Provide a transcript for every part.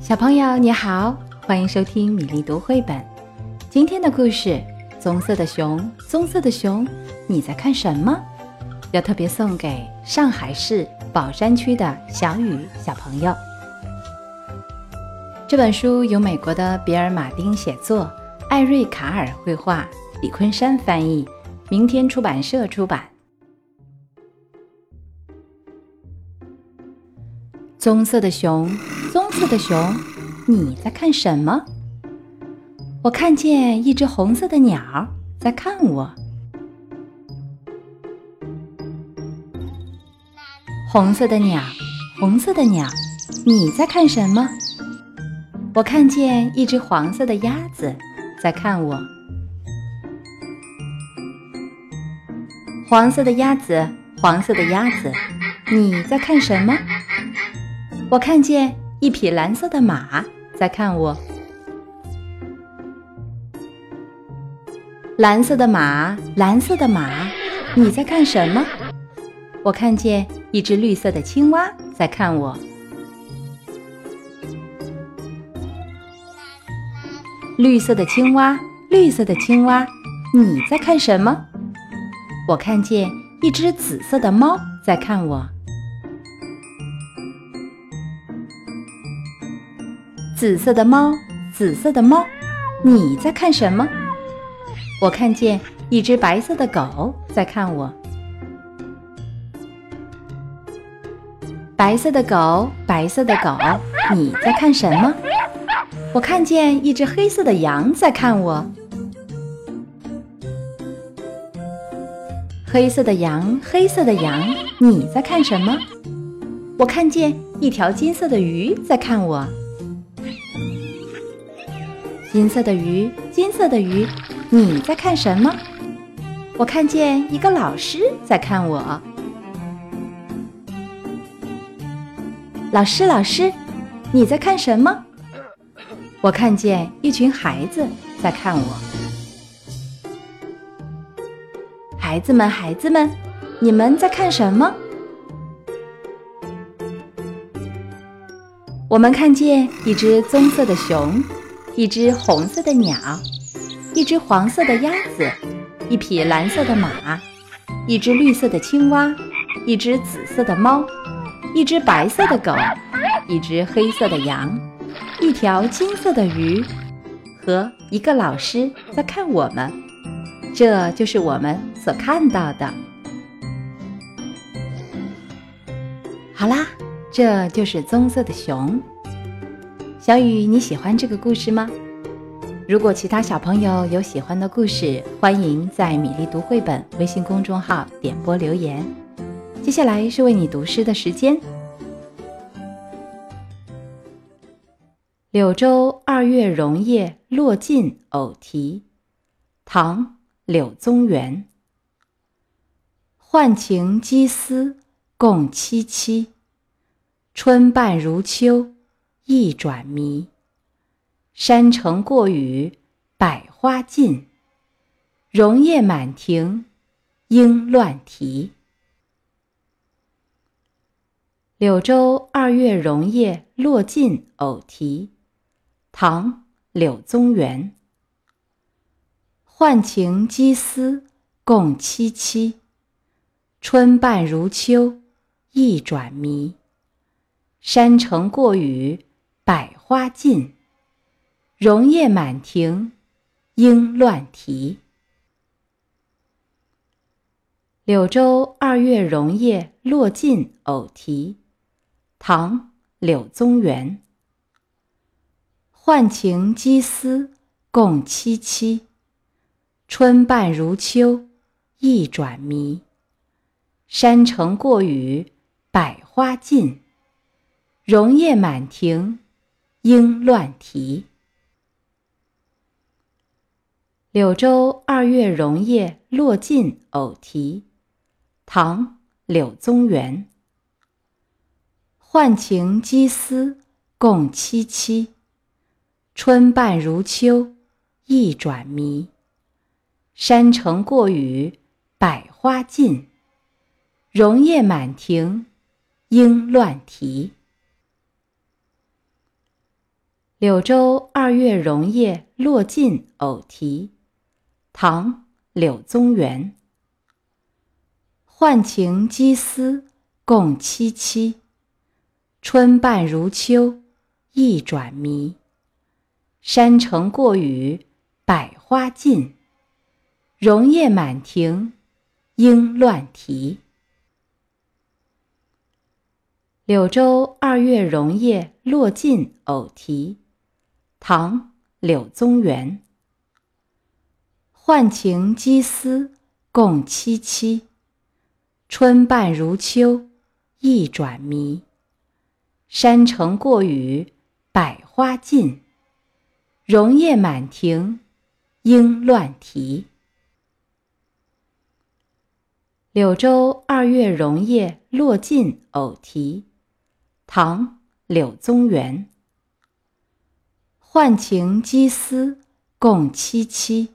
小朋友你好，欢迎收听米粒读绘本。今天的故事《棕色的熊》，棕色的熊，你在看什么？要特别送给上海市宝山区的小雨小朋友。这本书由美国的比尔·马丁写作，艾瑞卡尔绘画，李昆山翻译，明天出版社出版。棕色的熊，棕色的熊，你在看什么？我看见一只红色的鸟在看我。红色的鸟，红色的鸟，你在看什么？我看见一只黄色的鸭子在看我。黄色的鸭子，黄色的鸭子，你在看什么？我看见一匹蓝色的马在看我。蓝色的马，蓝色的马，你在看什么？我看见一只绿色的青蛙在看我。绿色的青蛙，绿色的青蛙，你在看什么？我看见一只紫色的猫在看我。紫色的猫，紫色的猫，你在看什么？我看见一只白色的狗在看我。白色的狗，白色的狗，你在看什么？我看见一只黑色的羊在看我。黑色的羊，黑色的羊，你在看什么？我看见一条金色的鱼在看我。金色的鱼，金色的鱼，你在看什么？我看见一个老师在看我。老师，老师，你在看什么？我看见一群孩子在看我。孩子们，孩子们，你们在看什么？我们看见一只棕色的熊。一只红色的鸟，一只黄色的鸭子，一匹蓝色的马，一只绿色的青蛙，一只紫色的猫，一只白色的狗，一只黑色的羊，一条金色的鱼，和一个老师在看我们。这就是我们所看到的。好啦，这就是棕色的熊。小雨，你喜欢这个故事吗？如果其他小朋友有喜欢的故事，欢迎在“米粒读绘本”微信公众号点播留言。接下来是为你读诗的时间，《柳州二月榕叶落尽偶题》，唐·柳宗元。浣情羁思共凄凄，春半如秋。一转迷，山城过雨，百花尽，榕叶满庭，莺乱啼。柳州二月榕叶落尽偶啼，唐·柳宗元。浣情羁思共凄凄，春半如秋，一转迷。山城过雨。百花尽，容叶满庭，莺乱啼。柳州二月容叶落尽偶啼，唐·柳宗元。浣情羁思共凄凄，春半如秋，一转迷。山城过雨，百花尽，容叶满庭。莺乱啼。柳州二月榕叶落尽偶啼，唐·柳宗元。浣情羁思共凄凄，春半如秋，一转迷。山城过雨，百花尽，榕叶满庭，莺乱啼。柳州二月榕叶落尽偶题，唐·柳宗元。浣情羁思共凄凄，春半如秋，意转迷。山城过雨，百花尽，榕叶满庭，莺乱啼。柳州二月榕叶落尽偶题，唐·柳宗元。浣情羁思共凄凄，春半如秋，意转迷。山城过雨，百花尽。榕叶满庭，莺乱啼。柳州二月榕叶落尽偶题，唐·柳宗元。浣情羁思共凄凄，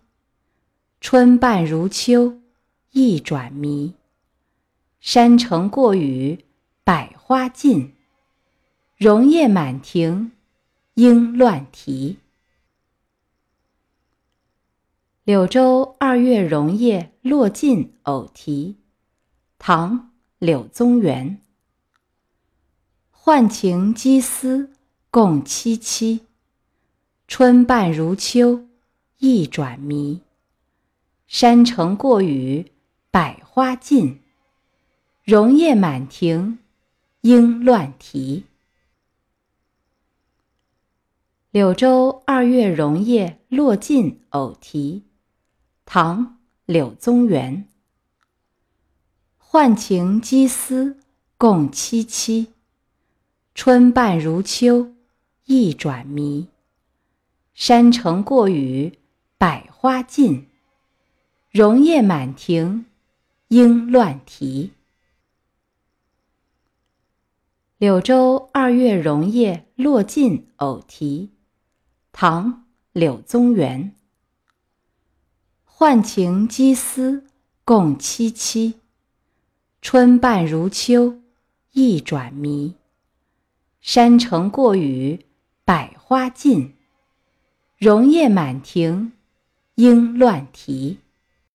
春半如秋，意转迷。山城过雨，百花尽。榕叶满庭，莺乱啼。柳州二月榕叶落尽偶题，唐·柳宗元。浣情羁思共凄凄，春半如秋，意转迷。山城过雨，百花尽。榕叶满庭，莺乱啼。柳州二月榕叶落尽偶题。唐·柳宗元。浣情羁思共凄凄，春半如秋，意转迷。山城过雨，百花尽。榕叶满庭，莺乱啼。柳州二月榕叶落尽偶题，唐·柳宗元。浣情羁思共凄凄，春半如秋，意转迷。山城过雨，百花尽。容叶满庭，莺乱啼。